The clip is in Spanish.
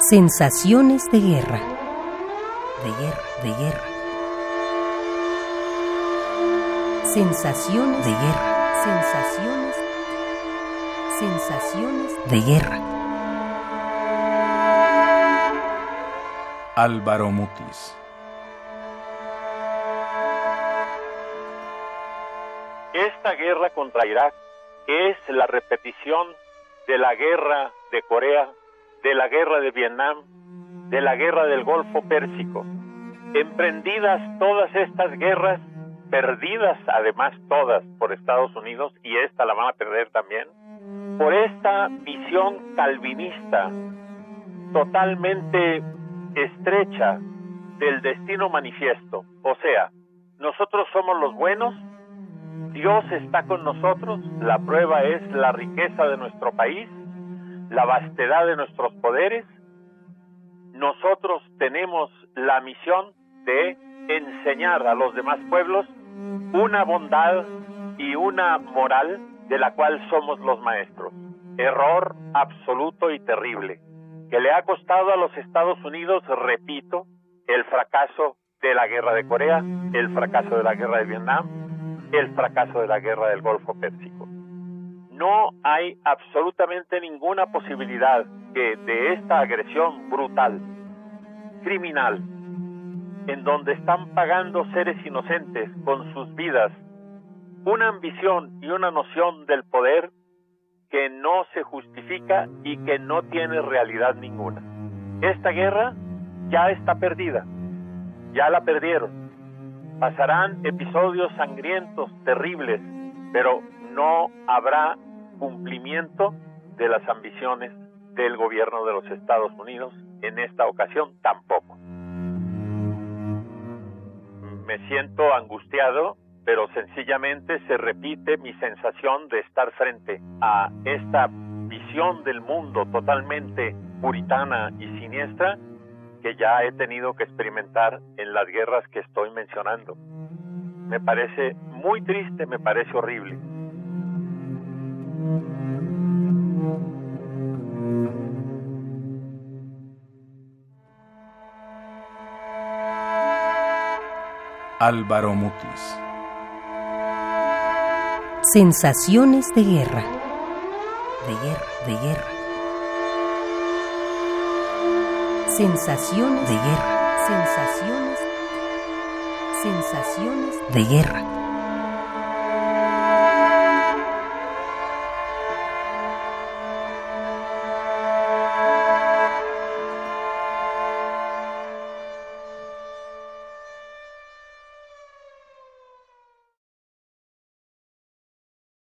Sensaciones de guerra. De guerra, de guerra. Sensaciones de guerra. Sensaciones. Sensaciones de guerra. Álvaro Mutis. Esta guerra contra Irak es la repetición de la guerra de Corea, de la guerra de Vietnam, de la guerra del Golfo Pérsico. Emprendidas todas estas guerras, perdidas además todas por Estados Unidos, y esta la van a perder también, por esta visión calvinista totalmente estrecha del destino manifiesto. O sea, nosotros somos los buenos, Dios está con nosotros, la prueba es la riqueza de nuestro país, la vastedad de nuestros poderes. Nosotros tenemos la misión de enseñar a los demás pueblos una bondad y una moral de la cual somos los maestros. Error absoluto y terrible, que le ha costado a los Estados Unidos, repito, el fracaso de la guerra de Corea, el fracaso de la guerra de Vietnam, el fracaso de la guerra del Golfo Pérsico. No hay absolutamente ninguna posibilidad que de esta agresión brutal, criminal, en donde están pagando seres inocentes con sus vidas, una ambición y una noción del poder que no se justifica y que no tiene realidad ninguna. Esta guerra ya está perdida, ya la perdieron. Pasarán episodios sangrientos, terribles, pero no habrá cumplimiento de las ambiciones del gobierno de los Estados Unidos en esta ocasión tampoco. Me siento angustiado, pero sencillamente se repite mi sensación de estar frente a esta visión del mundo totalmente puritana y siniestra que ya he tenido que experimentar en las guerras que estoy mencionando. Me parece muy triste, me parece horrible. Álvaro Mutis. Sensaciones de guerra. De guerra, de guerra. Sensaciones de guerra. Sensaciones. Sensaciones de guerra.